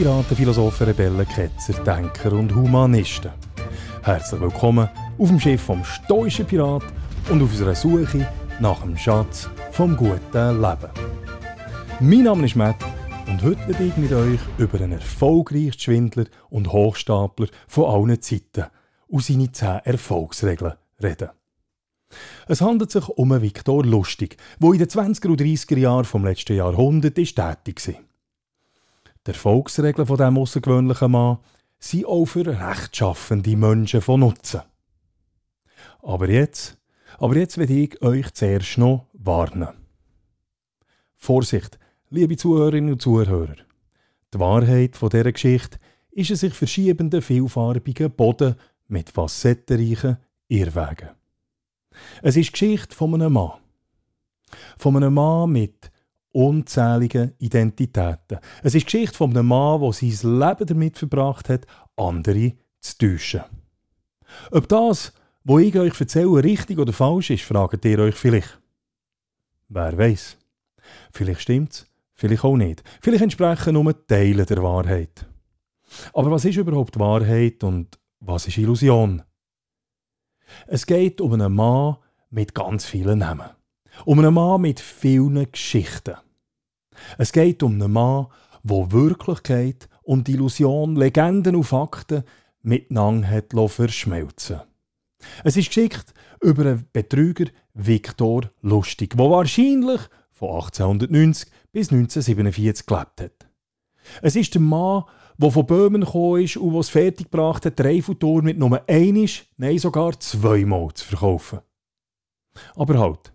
Piraten, Philosophen, Rebellen, Ketzer, Denker und Humanisten. Herzlich willkommen auf dem Schiff vom stoischen Pirat und auf unserer Suche nach dem Schatz vom guten Leben. Mein Name ist Matt und heute werde ich mit euch über einen erfolgreichen Schwindler und Hochstapler von allen Zeiten und seine 10 Erfolgsregeln reden. Es handelt sich um einen Viktor Lustig, der in den 20er und 30er Jahren vom letzten Jahrhundert tätig war. Die Erfolgsregeln von diesem außergewöhnlichen Mann sind auch für rechtschaffende Menschen von Nutzen. Aber jetzt, aber jetzt will ich euch zuerst noch warnen. Vorsicht, liebe Zuhörerinnen und Zuhörer. Die Wahrheit von dieser Geschichte ist ein sich verschiebender, vielfarbiger Boden mit facettenreichen Irrwegen. Es ist die Geschichte von einem Mann. Von einem Mann mit unzähligen Identitäten. Es ist die Geschichte von einem Mann, der sein Leben damit verbracht hat, andere zu täuschen. Ob das, was ich euch erzähle, richtig oder falsch ist, fragt ihr euch vielleicht. Wer weiß? Vielleicht stimmt's, vielleicht auch nicht. Vielleicht entsprechen nur Teile der Wahrheit. Aber was ist überhaupt Wahrheit und was ist Illusion? Es geht um einen Mann mit ganz vielen Namen. Um einen Mann mit vielen Geschichten. Es geht um einen Mann, wo Wirklichkeit und Illusion, Legenden und Fakten miteinander hat verschmelzen Es ist geschickt über einen Betrüger Viktor Lustig, der wahrscheinlich von 1890 bis 1947 gelebt hat. Es ist der Mann, der von Böhmen gekommen ist und es fertiggebracht hat, den Eiffelturm mit nur einisch, nein sogar zweimal zu verkaufen. Aber halt,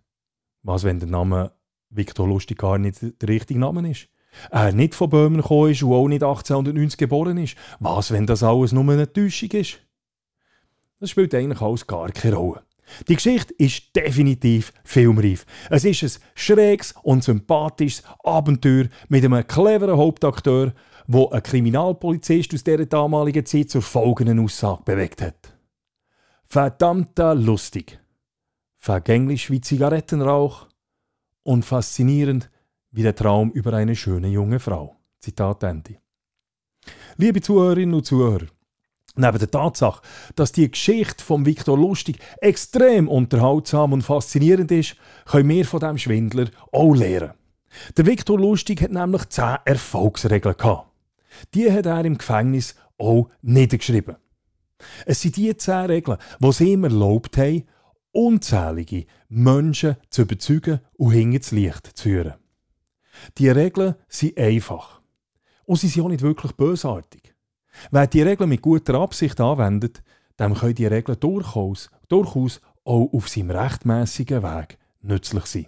was wenn der Name Viktor Lustig gar nicht der richtige Name ist? Er nicht von Böhmen gekommen ist und auch nicht 1890 geboren ist. Was, wenn das alles nur eine Täuschung ist? Das spielt eigentlich alles gar keine Rolle. Die Geschichte ist definitiv filmreif. Es ist ein schräges und sympathisches Abenteuer mit einem cleveren Hauptakteur, wo ein Kriminalpolizist aus dieser damaligen Zeit zur folgenden Aussage bewegt hat. Verdammter lustig, vergänglich wie Zigarettenrauch und faszinierend wie der Traum über eine schöne junge Frau. Zitat Ende. Liebe Zuhörerinnen und Zuhörer, Neben der Tatsache, dass die Geschichte von Viktor Lustig extrem unterhaltsam und faszinierend ist, können wir von dem Schwindler auch lernen. Der Viktor Lustig hat nämlich zehn Erfolgsregeln gehabt. Die hat er im Gefängnis auch niedergeschrieben. Es sind die zehn Regeln, die es ihm erlaubt haben, unzählige Menschen zu überzeugen und hinter das Licht zu führen. Die Regeln sind einfach. Und sie sind auch nicht wirklich bösartig. Wer die Regeln mit guter Absicht anwendet, dem können die Regeln durchaus, durchaus auch auf seinem rechtmäßigen Weg nützlich sein.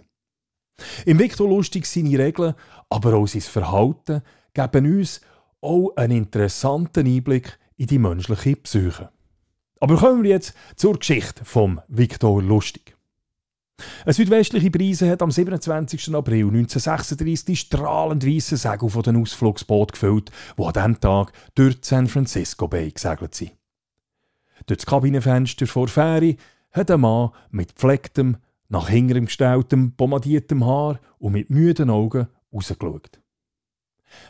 Im Viktor Lustig seine Regeln, aber auch sein Verhalten geben uns auch einen interessanten Einblick in die menschliche Psyche. Aber kommen wir jetzt zur Geschichte vom Viktor Lustig. Eine südwestliche Brise hat am 27. April 1936 die strahlend weißen Segel von den Ausflugsboot gefüllt, die an diesem Tag durch San Francisco Bay gesegelt sind. Durch das Kabinenfenster vor Fähre hat ein Mann mit gepflegtem, nach hinterem gestelltem, pomadiertem Haar und mit müden Augen rausgeschaut.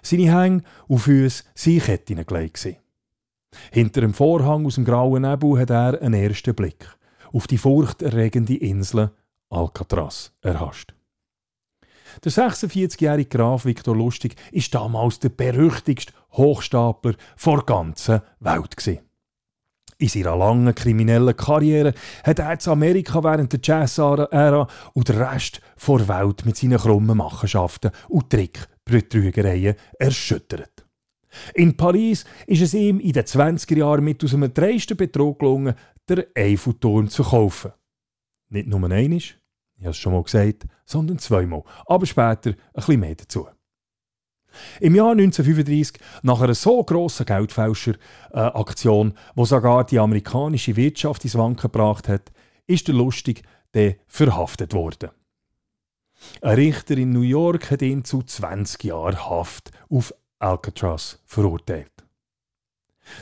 Seine Hänge und Füße waren Ketten gelegt. Hinter dem Vorhang aus dem grauen Nebel hat er einen ersten Blick auf die furchterregende Insel Alcatraz erhascht. Der 46-jährige Graf Viktor Lustig ist damals der berüchtigste Hochstapler der ganzen Welt. In seiner langen kriminellen Karriere hat er in Amerika während der Jazz-Ära und den Rest der Welt mit seinen krummen Machenschaften und Trickbetrügereien erschüttert. In Paris ist es ihm in den 20er Jahren mit aus einem dreisten Betrug gelungen, den Eiffelturm zu kaufen. Nicht nur einmal, ich habe es schon mal gesagt, sondern zweimal, aber später ein bisschen mehr dazu. Im Jahr 1935, nach einer so grossen Geldfälscher-Aktion, wo sogar die amerikanische Wirtschaft ins Wanken gebracht hat, ist der Lustig der verhaftet worden. Ein Richter in New York hat ihn zu 20 Jahren Haft auf Alcatraz verurteilt.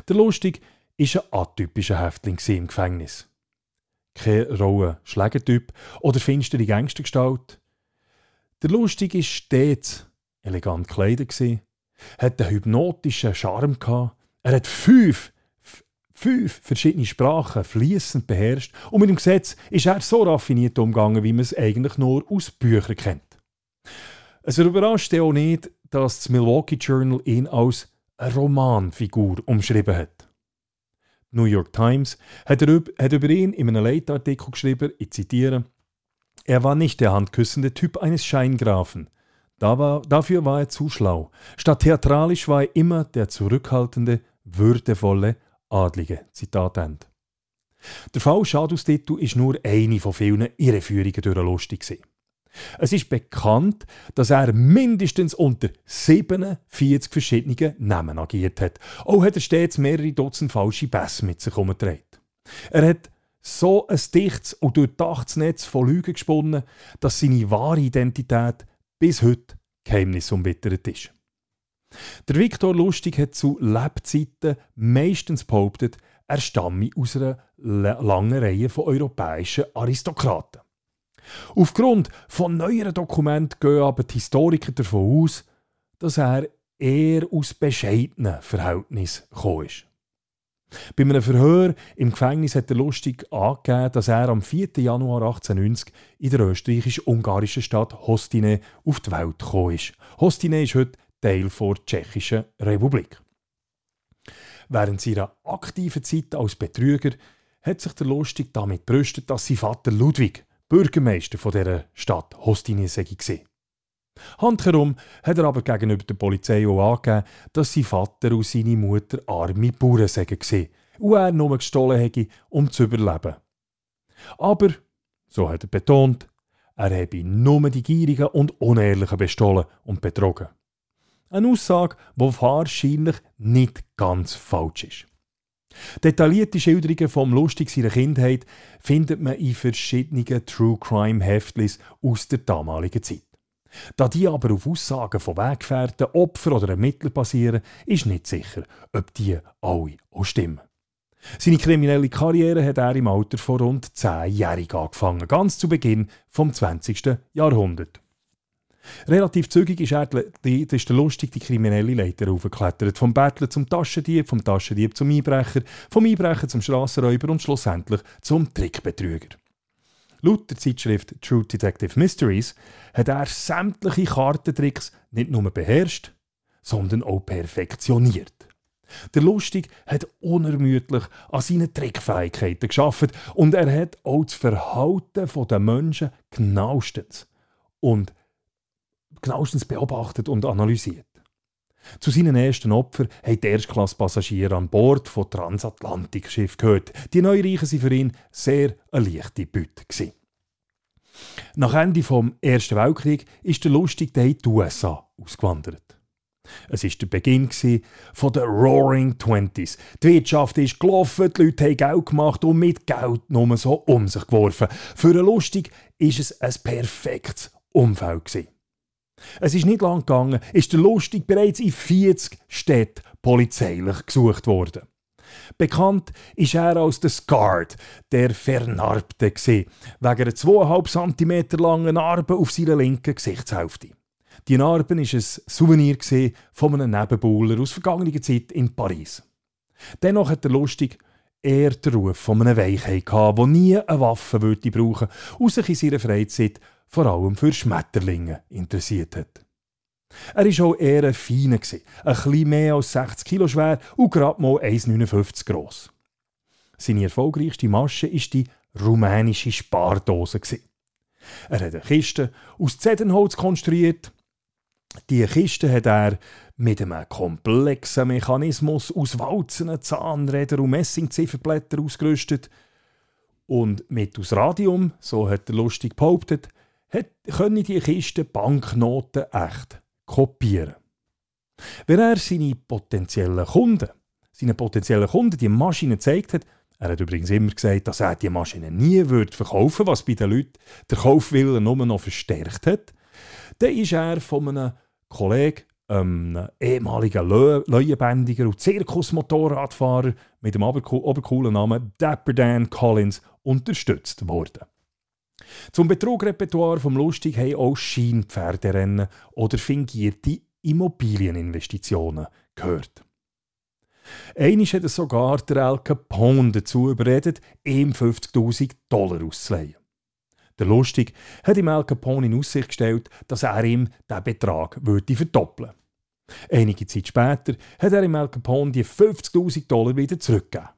Der Lustig war ein atypischer Häftling im Gefängnis kein rauer Schlägertyp oder finstere Gangstergestalt. Der Lustige war stets elegant gekleidet, hat einen hypnotischen Charme gehabt. Er hat fünf, fünf verschiedene Sprachen fließend beherrscht und mit dem Gesetz ist er so raffiniert umgegangen, wie man es eigentlich nur aus Büchern kennt. Es überrascht auch nicht, dass das Milwaukee Journal ihn als Romanfigur umschrieben hat. New York Times hat, er, hat über ihn in einem Leitartikel geschrieben, ich zitiere, er war nicht der handküssende Typ eines Scheingrafen. Da war, dafür war er zu schlau. Statt theatralisch war er immer der zurückhaltende, würdevolle, adlige. Zitat Ende. Der Fall Schadus-Titel ist nur eine von vielen Irreführungen durch Lustig. Es ist bekannt, dass er mindestens unter 47 verschiedenen Namen agiert hat. Auch hat er stets mehrere Dutzend falsche Pässe mit sich herumgetragen. Er hat so ein dichtes und durchdachtes Netz von Lügen gesponnen, dass seine wahre Identität bis heute Geheimnis umwittert ist. Der Viktor Lustig hat zu Lebzeiten meistens behauptet, er stamme aus einer langen Reihe von europäischen Aristokraten. Aufgrund von neueren Dokumenten gehen aber die Historiker davon aus, dass er eher aus bescheidenen Verhältnissen gekommen ist. Bei einem Verhör im Gefängnis hat er lustig angegeben, dass er am 4. Januar 1890 in der österreichisch-ungarischen Stadt Hostine auf die Welt gekommen ist. Hostine ist heute Teil der Tschechischen Republik. Während seiner aktiven Zeit als Betrüger hat sich der Lustig damit brüstet, dass sein Vater Ludwig Bürgermeister von dieser Stadt Hostine gesehen. Handherum hat er aber gegenüber der Polizei auch angegeben, dass sein Vater und seine Mutter arme Bauern seien und er nur gestohlen hätte, um zu überleben. Aber, so hat er betont, er habe nur die Gierigen und Unehrlichen bestohlen und betrogen. Eine Aussage, die wahrscheinlich nicht ganz falsch ist. Detaillierte Schilderungen vom Lustig seiner Kindheit findet man in verschiedenen True Crime Heftlis aus der damaligen Zeit. Da die aber auf Aussagen von Weggefährten, Opfern oder Ermittlern basieren, ist nicht sicher, ob die alle auch stimmen. Seine kriminelle Karriere hat er im Alter von rund 10-jährig angefangen, ganz zu Beginn vom 20. Jahrhundert. Relativ zügig ist, er, die, ist der lustig die kriminelle Leiter aufgeklettert. Vom Bettler zum Taschendieb, vom Taschendieb zum Einbrecher, vom Einbrecher zum Strassenräuber und schlussendlich zum Trickbetrüger. Laut der Zeitschrift True Detective Mysteries hat er sämtliche Kartentricks nicht nur beherrscht, sondern auch perfektioniert. Der Lustig hat unermüdlich an seinen Trickfähigkeiten geschafft und er hat auch das Verhalten der Menschen genauestens und genauestens beobachtet und analysiert. Zu seinen ersten Opfern haben die Erstklasse-Passagiere an Bord von Transatlantik-Schiff gehört. Die Neureichen waren für ihn sehr eine leichte Beute. Nach Ende des Ersten Weltkriegs ist der Lustig in die USA ausgewandert. Es war der Beginn der Roaring Twenties. Die Wirtschaft ist gelaufen, die Leute haben Geld gemacht und mit Geld nur so um sich geworfen. Für einen Lustig war es ein perfektes Umfeld. Es ist nicht lang gegangen, ist der Lustig bereits in 40 Städten polizeilich gesucht worden. Bekannt ist er als der Scarred, der Vernarbte, wegen einer 2,5 cm langen Narbe auf seiner linken Gesichtshälfte. Die Narbe war ein Souvenir von einem Nebenbuhler aus vergangener Zeit in Paris. Dennoch hat der Lustig eher den Ruf von einem Weichheit gehabt, der nie eine Waffe würde brauchen und sich in seiner Freizeit vor allem für Schmetterlinge interessiert hat. Er war auch eher ein feiner, ein bisschen mehr als 60 Kilo schwer und gerade mal 1,59 groß. Seine erfolgreichste Masche war die rumänische Spardose. Er hat eine Kiste aus Zedernholz konstruiert. Die Kiste hat er mit einem komplexen Mechanismus aus Walzen, Zahnrädern und Messingzifferblättern ausgerüstet. Und mit aus Radium, so hat er lustig behauptet, können die Kiste Banknoten echt kopieren. Wenn er seine potenziellen Kunden, seine potenziellen Kunden die Maschine gezeigt hat, er hat übrigens immer gesagt, dass er die Maschine nie wird verkaufen was bei den Leuten der Kaufwillen nur noch verstärkt hat, dann ist er von einem Kollegen, einem ehemaligen Leuenbändiger und Zirkusmotorradfahrer mit dem obercoolen Namen Dapper Dan Collins unterstützt worden. Zum Betrugrepertoire vom Lustig haben auch Scheinpferderennen oder fingierte Immobilieninvestitionen gehört. Einisch hat sogar der Al Capone dazu überredet, ihm 50.000 Dollar auszuleihen. Der Lustig hat ihm Al Capone in Aussicht gestellt, dass er ihm diesen Betrag würde verdoppeln Einige Zeit später hat er ihm Al Capone die 50.000 Dollar wieder zurückgegeben.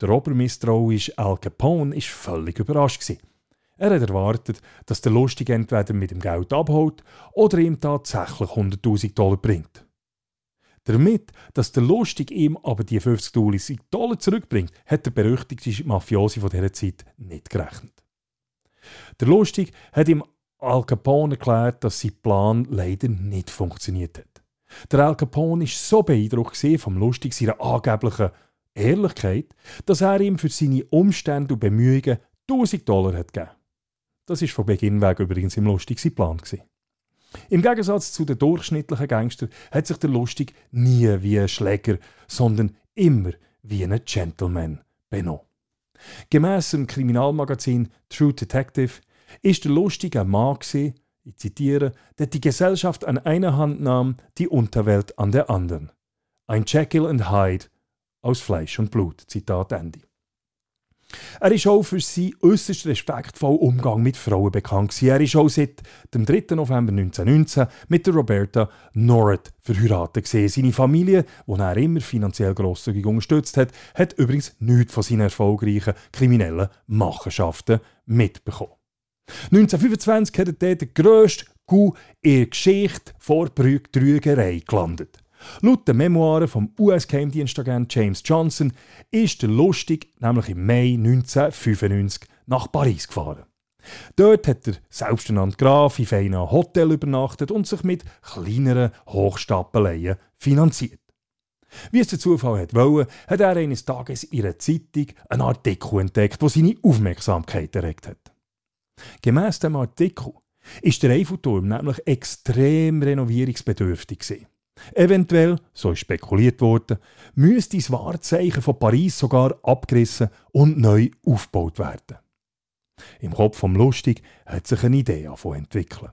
Der obermisstrauische Al Capone war völlig überrascht. Er hat erwartet, dass der Lustig entweder mit dem Geld abholt oder ihm tatsächlich 100.000 Dollar bringt. Damit, dass der Lustig ihm aber die 50.000 Dollar zurückbringt, hat der berüchtigte Mafiosi von dieser Zeit nicht gerechnet. Der Lustig hat ihm Al Capone erklärt, dass sein Plan leider nicht funktioniert hat. Der Al Capone war so beeindruckt vom Lustig seiner angeblichen Ehrlichkeit, dass er ihm für seine Umstände und Bemühungen 1000 Dollar hat gegeben. Das ist von Beginn weg übrigens im Lustig sein Plan. Im Gegensatz zu den durchschnittlichen Gangster hat sich der Lustig nie wie ein Schläger, sondern immer wie ein Gentleman benommen. Gemäss dem Kriminalmagazin True Detective ist der Lustig ein Mann ich zitiere, der die Gesellschaft an einer Hand nahm, die Unterwelt an der anderen. Ein Jekyll and Hyde aus Fleisch und Blut. Zitat Ende. Er ist auch für seinen äußerst respektvollen Umgang mit Frauen bekannt. Gewesen. Er ist auch seit dem 3. November 1919 mit der Roberta Norret verheiratet. Gewesen. Seine Familie, die er immer finanziell grosszügig unterstützt hat, hat übrigens nichts von seinen erfolgreichen kriminellen Machenschaften mitbekommen. 1925 hat er der grösste Coup in der Geschichte vor Betrügerei gelandet. Laut den Memoiren vom US-Geheimdienstagent James Johnson ist der Lustig nämlich im Mai 1995 nach Paris gefahren. Dort hat der selbsternannte Graf in feinen Hotel übernachtet und sich mit kleineren Hochstapeleien finanziert. Wie es der Zufall hat wollen, hat er eines Tages in einer Zeitung einen Artikel entdeckt, der seine Aufmerksamkeit erregt hat. Gemäss dem Artikel ist der Eiffelturm nämlich extrem renovierungsbedürftig gewesen. Eventuell, so ist spekuliert worden, müsste das Wahrzeichen von Paris sogar abgerissen und neu aufgebaut werden. Im Kopf vom Lustig hat sich eine Idee entwickeln.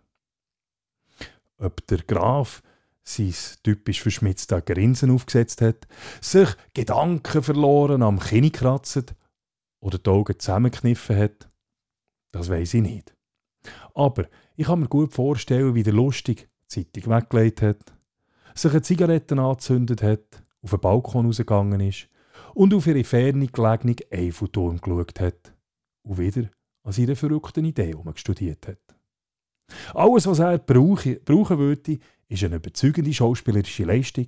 Ob der Graf sein typisch verschmitzter Grinsen aufgesetzt hat, sich Gedanken verloren am Kinn kratzt oder die Augen zusammengekniffen hat, das weiß ich nicht. Aber ich kann mir gut vorstellen, wie der Lustig die Zeitung weggelegt hat, sich eine Zigarette angezündet hat, auf den Balkon rausgegangen ist und auf ihre ferne gelegene Eiffelturm geschaut hat und wieder an seiner verrückten Idee studiert hat. Alles, was er brauche, brauchen würde, ist eine überzeugende schauspielerische Leistung,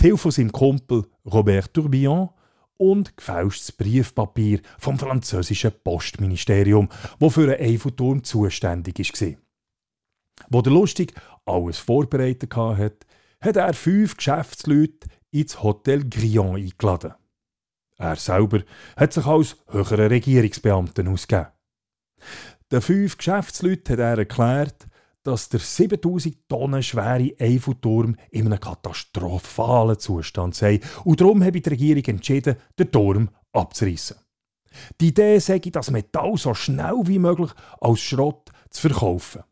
die Hilfe von seinem Kumpel Robert Tourbillon und gefälschtes Briefpapier vom französischen Postministerium, wo für den Eiffelturm zuständig war. Wo der Lustig alles vorbereitet hatte, hat er fünf Geschäftsleute ins Hotel Grillon eingeladen. Er selber hat sich als höherer Regierungsbeamter ausgegeben. Den fünf Geschäftsleuten hat er erklärt, dass der 7000 Tonnen schwere Eiffelturm in einem katastrophalen Zustand sei und darum habe die Regierung entschieden, den Turm abzureißen. Die Idee sei, das Metall so schnell wie möglich als Schrott zu verkaufen.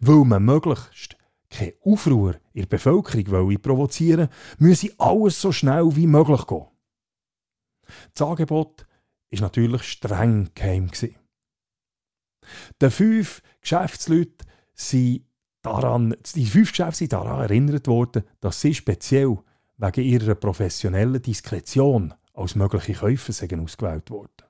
Weil man möglichst keine Aufruhr in der Bevölkerung provozieren müsse alles so schnell wie möglich gehen. Das Angebot war natürlich streng geheim. Die fünf Geschäftsleute daran, die fünf Geschäfte sind daran erinnert worden, dass sie speziell wegen ihrer professionellen Diskretion als mögliche Käufer ausgewählt wurden.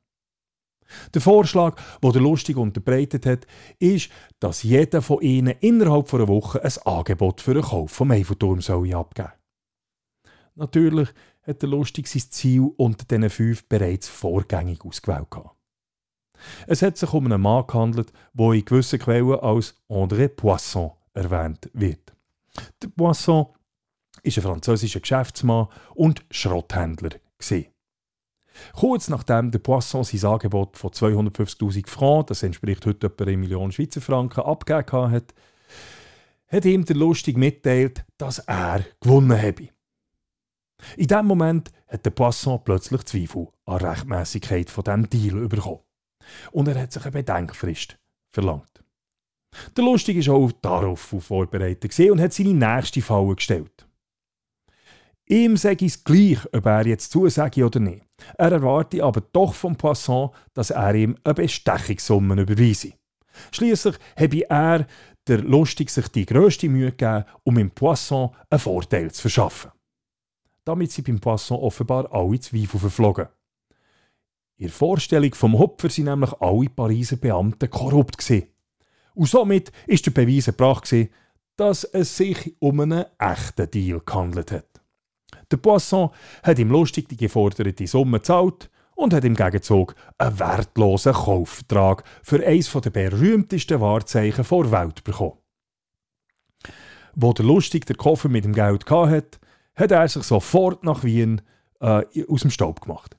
Der Vorschlag, den der Lustig unterbreitet hat, ist, dass jeder von ihnen innerhalb einer Woche ein Angebot für den Kauf vom Eiffelturm soll abgeben Natürlich hat der Lustig sein Ziel unter diesen fünf bereits vorgängig ausgewählt. Es hat sich um einen Mann gehandelt, der in gewissen Quellen als André Poisson erwähnt wird. Der Poisson war ein französischer Geschäftsmann und Schrotthändler. Gewesen. Kurz nachdem der Poisson sein Angebot von 250.000 Francs, das entspricht heute etwa 1 Million Schweizer Franken, abgegeben hat, hat ihm der Lustig mitteilt, dass er gewonnen habe. In diesem Moment hat der Poisson plötzlich Zweifel an der Rechtmäßigkeit von diesem Deal bekommen. Und er hat sich eine Bedenkfrist verlangt. Der Lustig war auch darauf vorbereitet und hat seine nächste Falle gestellt. Ihm sage ich es gleich, ob er jetzt zusage oder nicht. Er erwarte aber doch vom Poisson, dass er ihm eine Bestechungssumme überweise. Schließlich habe er, der Lustig, sich die grösste Mühe gegeben, um im Poisson einen Vorteil zu verschaffen. Damit sind beim Poisson offenbar alle Zweifel verflogen. In der Vorstellung vom Hopfer sind nämlich alle Pariser Beamten korrupt gewesen. Und somit ist der Beweis erbracht, dass es sich um einen echten Deal gehandelt hat. Der Poisson hat ihm lustig die geforderte Summe gezahlt und hat im Gegenzug einen wertlosen Kaufvertrag für eines der berühmtesten Wahrzeichen der Welt bekommen. Wo der Lustig den Koffer mit dem Geld hatte, hat er sich sofort nach Wien äh, aus dem Staub gemacht.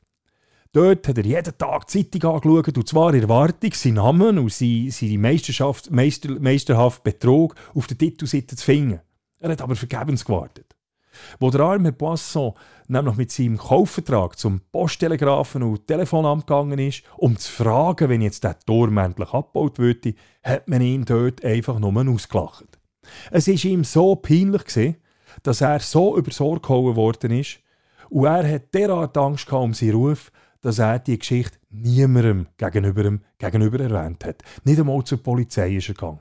Dort hat er jeden Tag die Zeitung angeschaut, und zwar in Erwartung, seinen Namen und seine Meisterschaft, Meister, meisterhaft Betrug auf der Titelseite zu finden. Er hat aber vergebens gewartet. Wo der arme Poisson nämlich mit seinem Kaufvertrag zum Posttelegrafen und Telefonamt gegangen ist, um zu fragen, wenn jetzt der Turm endlich abgebaut würde, hat man ihn dort einfach nur ausgelacht. Es ist ihm so peinlich gewesen, dass er so übers Ohr gehauen worden ist und er hat derart Angst um seinen Ruf, dass er die Geschichte niemandem gegenüber, gegenüber erwähnt hat. Nicht einmal zur Polizei ist er gegangen.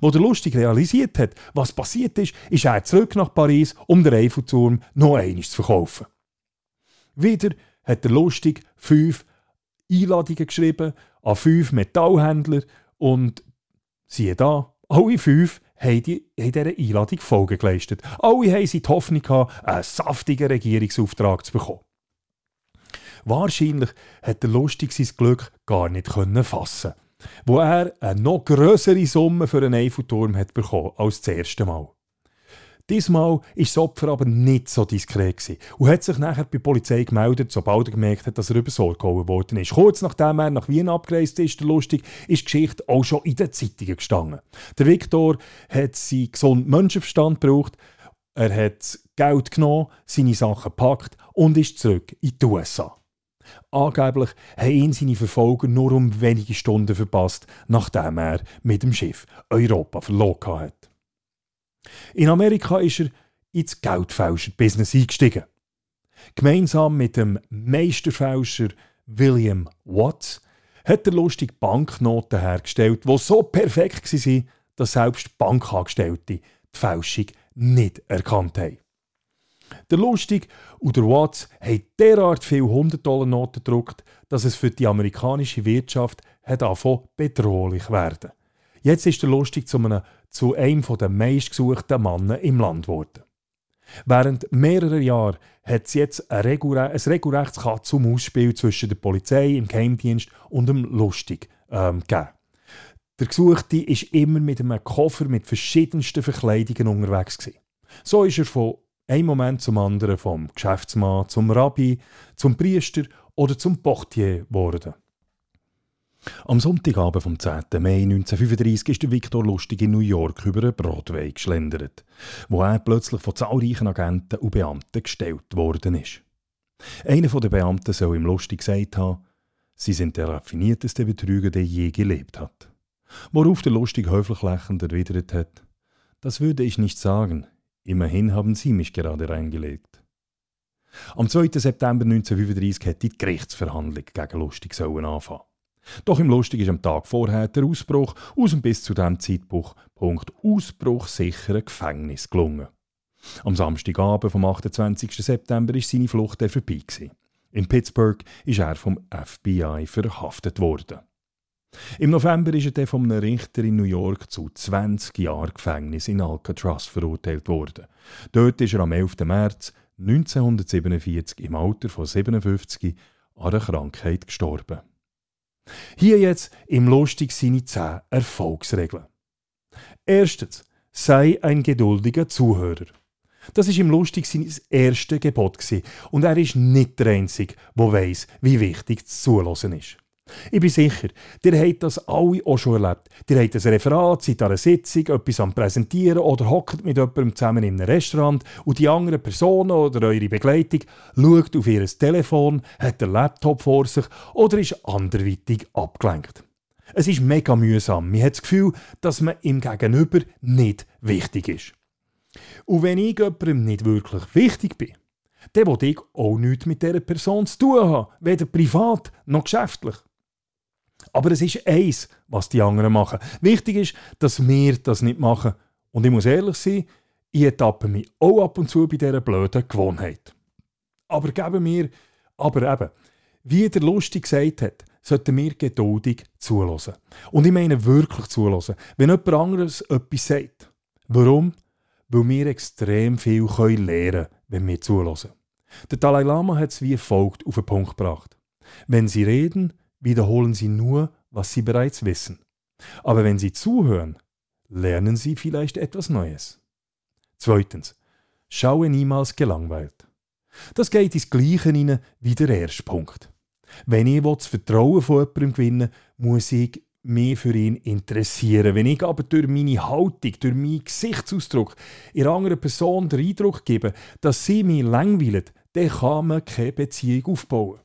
Wo der Lustig realisiert hat, was passiert ist, ist er zurück nach Paris, um den Eiffelturm noch einmal zu verkaufen. Wieder hat der Lustig fünf Einladungen geschrieben an fünf Metallhändler und siehe da, alle fünf haben, die, haben dieser Einladung Folge geleistet. Alle haben sie die Hoffnung gehabt, einen saftigen Regierungsauftrag zu bekommen. Wahrscheinlich hat der Lustig sein Glück gar nicht fassen wo er eine noch größere Summe für einen Eiffelturm hat bekommen als das erste Mal. Diesmal war das Opfer aber nicht so diskret und hat sich nachher bei der Polizei gemeldet, sobald er gemerkt hat, dass er übers Ohr gehauen worden ist. Kurz nachdem er nach Wien abgereist ist, der lustig, ist die Geschichte auch schon in den Zeitungen gestanden. Der Viktor hat seinen gesunden Menschenverstand gebraucht, er hat Geld genommen, seine Sachen gepackt und ist zurück in die USA. Angeblich haben ihn seine Verfolger nur um wenige Stunden verpasst, nachdem er mit dem Schiff Europa verloren hat. In Amerika ist er ins Geldfälscher-Business eingestiegen. Gemeinsam mit dem Meisterfälscher William Watts hat er lustig Banknoten hergestellt, die so perfekt waren, dass selbst Bankangestellte die Fälschung nicht erkannt haben. Der Lustig und der Watts haben derart viele 100-Dollar-Noten gedruckt, dass es für die amerikanische Wirtschaft hat bedrohlich werden. Jetzt ist der Lustig zu einem, zu einem der meistgesuchten Männer im Land geworden. Während mehrerer Jahre hat es jetzt ein, Regure ein regelrechtes Katz- und Maus-Spiel zwischen der Polizei, im Geheimdienst und dem Lustig ähm, gegeben. Der Gesuchte ist immer mit einem Koffer mit verschiedensten Verkleidungen unterwegs gewesen. So ist er von ein Moment zum anderen vom Geschäftsmann zum Rabbi, zum Priester oder zum Portier geworden. Am Sonntagabend vom 10. Mai 1935 ist der Viktor Lustig in New York über einen Broadway geschlendert, wo er plötzlich von zahlreichen Agenten und Beamten gestellt worden ist. Einer der Beamten soll ihm lustig gesagt haben, sie sind der raffinierteste Betrüger, der je gelebt hat. Worauf der Lustig höflich lächelnd erwidert hat, das würde ich nicht sagen, Immerhin haben Sie mich gerade reingelegt. Am 2. September 1935 hätte die Gerichtsverhandlung gegen Lustig sollen anfangen. Doch im Lustig ist am Tag vorher der Ausbruch aus dem bis zu diesem Zeitpunkt ausbruchsicheren Gefängnis gelungen. Am Samstagabend vom 28. September ist seine Flucht vorbei. In Pittsburgh ist er vom FBI verhaftet worden. Im November ist er von einem Richter in New York zu 20 Jahren Gefängnis in Alcatraz verurteilt worden. Dort ist er am 11. März 1947 im Alter von 57 an einer Krankheit gestorben. Hier jetzt im Lustig seine 10 Erfolgsregeln. Erstens, sei ein geduldiger Zuhörer. Das ist im Lustig sein erstes Gebot und er ist nicht der Einzige, der weiß, wie wichtig das Zuhören ist. Ich bin sicher, ihr habt das alle auch schon erlebt. Ihr habt ein Referat, seid an einer Sitzung, etwas am Präsentieren oder hockt mit jemandem zusammen in einem Restaurant und die andere Person oder eure Begleitung schaut auf ihr Telefon, hat den Laptop vor sich oder ist anderweitig abgelenkt. Es ist mega mühsam. Man hat das Gefühl, dass man im Gegenüber nicht wichtig ist. Und wenn ich jemandem nicht wirklich wichtig bin, dann will ich auch nichts mit dieser Person zu tun haben, weder privat noch geschäftlich. Aber es ist eins, was die anderen machen. Wichtig ist, dass wir das nicht machen. Und ich muss ehrlich sein, ich ertappe mich auch ab und zu bei dieser blöden Gewohnheit. Aber geben wir, aber eben, wie der Lustig gesagt hat, sollten wir geduldig zulassen. Und ich meine wirklich zulassen, wenn jemand anderes etwas sagt. Warum? Weil wir extrem viel lernen können, wenn wir zulassen. Der Dalai Lama hat es wie folgt auf den Punkt gebracht. Wenn Sie reden, wiederholen Sie nur, was Sie bereits wissen. Aber wenn Sie zuhören, lernen Sie vielleicht etwas Neues. Zweitens, schaue niemals gelangweilt. Das geht ins Gleiche hinein wie der erste Punkt. Wenn ich das Vertrauen von jemandem gewinnen muss ich mich für ihn interessieren. Wenn ich aber durch meine Haltung, durch meinen Gesichtsausdruck ihrer anderen Person den Eindruck gebe, dass sie mich langweilt, dann kann man keine Beziehung aufbauen.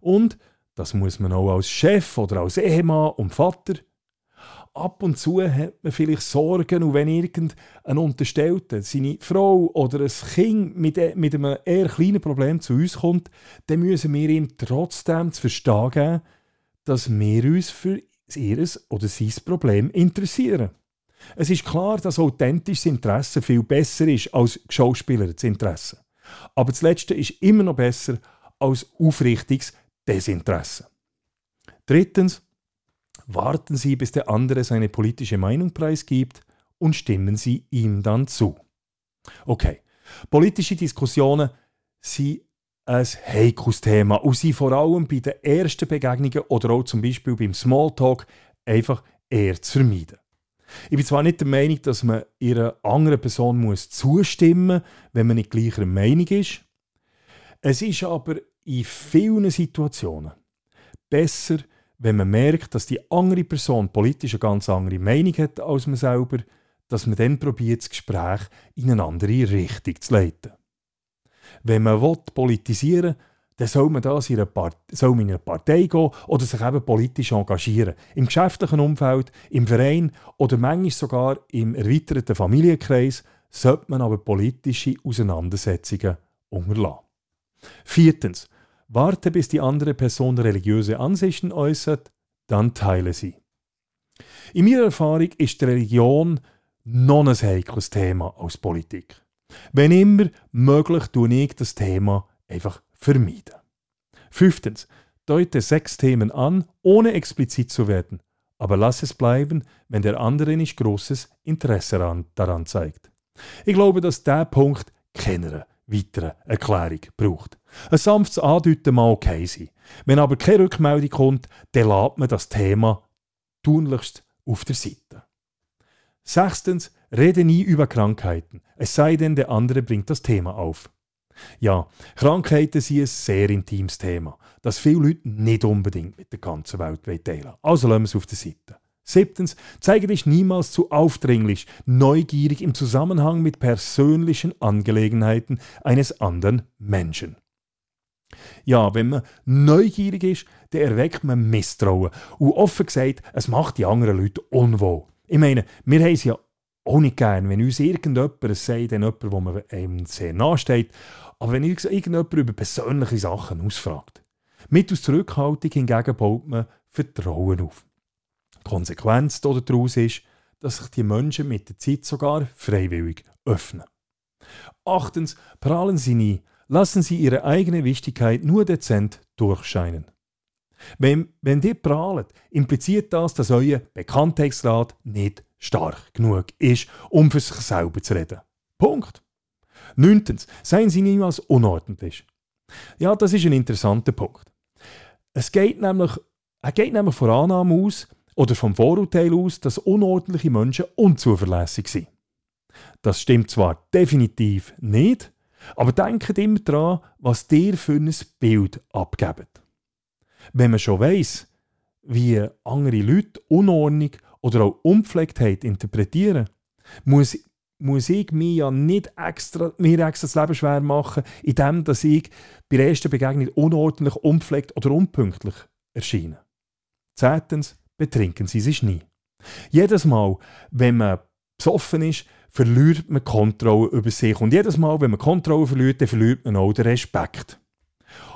Und, das muss man auch als Chef oder als Ehemann und Vater, ab und zu hat man vielleicht Sorgen und wenn irgendein Unterstellter, seine Frau oder ein Kind mit, e, mit einem eher kleinen Problem zu uns kommt, dann müssen wir ihm trotzdem zu verstehen geben, dass wir uns für ihr oder sein Problem interessieren. Es ist klar, dass authentisches Interesse viel besser ist als geschauspielerndes Interesse. Aber das Letzte ist immer noch besser als aufrichtiges Desinteresse. Drittens, warten Sie, bis der andere seine politische Meinung preisgibt und stimmen Sie ihm dann zu. Okay, politische Diskussionen sind ein heikles Thema und sind vor allem bei den ersten Begegnungen oder auch zum Beispiel beim Smalltalk einfach eher zu vermeiden. Ich bin zwar nicht der Meinung, dass man ihrer anderen Person muss zustimmen muss, wenn man nicht gleicher Meinung ist. Es ist aber in vielen Situationen besser, wenn man merkt, dass die andere Person politisch eine ganz andere Meinung hat als man selber, dass man dann probiert, das Gespräch in eine andere Richtung zu leiten. Wenn man will, politisieren will, dann soll man, das in eine soll man in eine Partei gehen oder sich eben politisch engagieren. Im geschäftlichen Umfeld, im Verein oder manchmal sogar im erweiterten Familienkreis sollte man aber politische Auseinandersetzungen unterlassen. Viertens. Warte, bis die andere Person religiöse Ansichten äußert, dann teile sie. In meiner Erfahrung ist Religion noch ein heikles Thema als Politik. Wenn immer möglich, tue ich das Thema einfach vermeiden. Fünftens, deute sechs Themen an, ohne explizit zu werden, aber lass es bleiben, wenn der andere nicht großes Interesse daran zeigt. Ich glaube, dass der Punkt keine weitere Erklärung braucht. Ein sanftes Andeuten mag okay sein. Wenn aber keine Rückmeldung kommt, dann lässt man das Thema tunlichst auf der Seite. Sechstens, rede nie über Krankheiten, es sei denn, der andere bringt das Thema auf. Ja, Krankheiten sind ein sehr intimes Thema, das viele Leute nicht unbedingt mit der ganzen Welt teilen Also lassen wir es auf der Seite. Siebtens, zeige dich niemals zu aufdringlich, neugierig im Zusammenhang mit persönlichen Angelegenheiten eines anderen Menschen. Ja, wenn man neugierig ist, dann erweckt man Misstrauen. Und offen gesagt, es macht die anderen Leute unwohl. Ich meine, wir haben es ja auch nicht gern, wenn uns irgendjemand, es sei denn jemand, man einem sehr nachsteht, aber wenn uns irgendjemand über persönliche Sachen ausfragt. Mittels Zurückhaltung hingegen baut man Vertrauen auf. Konsequenz daraus ist, dass sich die Menschen mit der Zeit sogar freiwillig öffnen. Achtens, prahlen Sie nie, lassen Sie Ihre eigene Wichtigkeit nur dezent durchscheinen. Wenn, wenn ihr prahlt, impliziert das, dass euer Bekanntheitsgrad nicht stark genug ist, um für sich selber zu reden. Punkt. Neuntens, seien Sie niemals unordentlich. Ja, das ist ein interessanter Punkt. Es geht nämlich, er geht nämlich von Annahme aus oder vom Vorurteil aus, dass unordentliche Menschen unzuverlässig sind. Das stimmt zwar definitiv nicht, aber denkt immer daran, was dir für ein Bild abgebt. Wenn man schon weiss, wie andere Leute Unordnung oder auch Unpflegtheit interpretieren, muss, muss ich mir ja nicht extra, mir extra das Leben schwer machen, indem dass ich bei der ersten Begegnung unordentlich, unpflegt oder unpünktlich erscheine. Zweitens, betrinken Sie sich nie. Jedes Mal, wenn man besoffen ist, verliert man Kontrolle über sich. Und jedes Mal, wenn man Kontrolle verliert, dann verliert man auch den Respekt.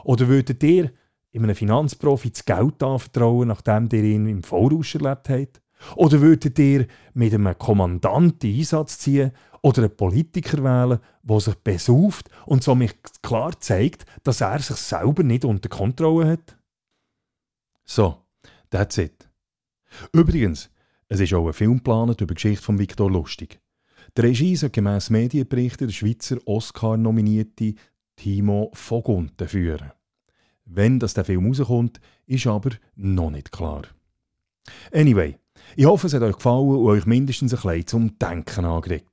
Oder würdet ihr einem Finanzprofi das Geld anvertrauen, nachdem ihr ihn im Voraus erlebt habt? Oder würdet ihr mit einem Kommandanten Einsatz ziehen oder einen Politiker wählen, der sich besauft und somit klar zeigt, dass er sich selber nicht unter Kontrolle hat? So, that's it. Übrigens, es ist auch ein Film geplant über die Geschichte von Viktor Lustig. Die Regie soll gemäss Medienberichten der Schweizer Oscar-nominierte Timo Vogunten führen. Wenn das der Film rauskommt, ist aber noch nicht klar. Anyway, ich hoffe, es hat euch gefallen und euch mindestens ein bisschen zum Denken angeregt.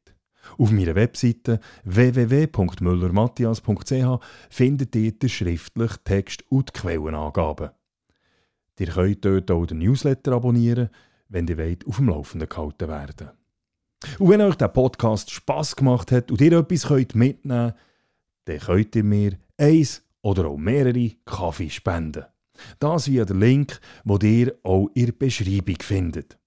Auf meiner Webseite www.müllermatthias.ch findet ihr den schriftlichen Text und die Quellenangaben. Ihr könnt dort auch den Newsletter abonnieren, wenn ihr wollt, auf dem Laufenden gehalten werden. Und wenn euch der Podcast Spass gemacht hat und ihr etwas könnt mitnehmen könnt, dann könnt ihr mir eins oder auch mehrere Kaffee spenden. Das via den Link, den ihr auch in der Beschreibung findet.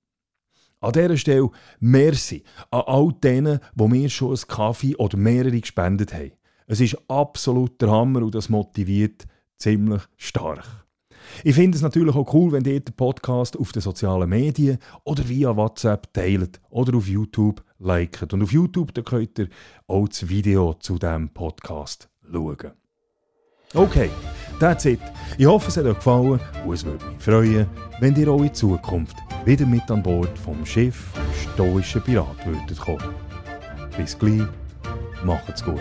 An dieser Stelle merci an all denen, die mir schon einen Kaffee oder mehrere gespendet haben. Es ist absolut der Hammer und das motiviert ziemlich stark. Ich finde es natürlich auch cool, wenn ihr den Podcast auf den sozialen Medien oder via WhatsApp teilt oder auf YouTube liket. Und auf YouTube da könnt ihr auch das Video zu diesem Podcast schauen. Okay, that's it. Ich hoffe, es hat euch gefallen und es würde mich freuen, wenn ihr auch in Zukunft wieder mit an Bord vom Schiff stoischen Pirat würdet kommen. Bis gleich, macht's gut.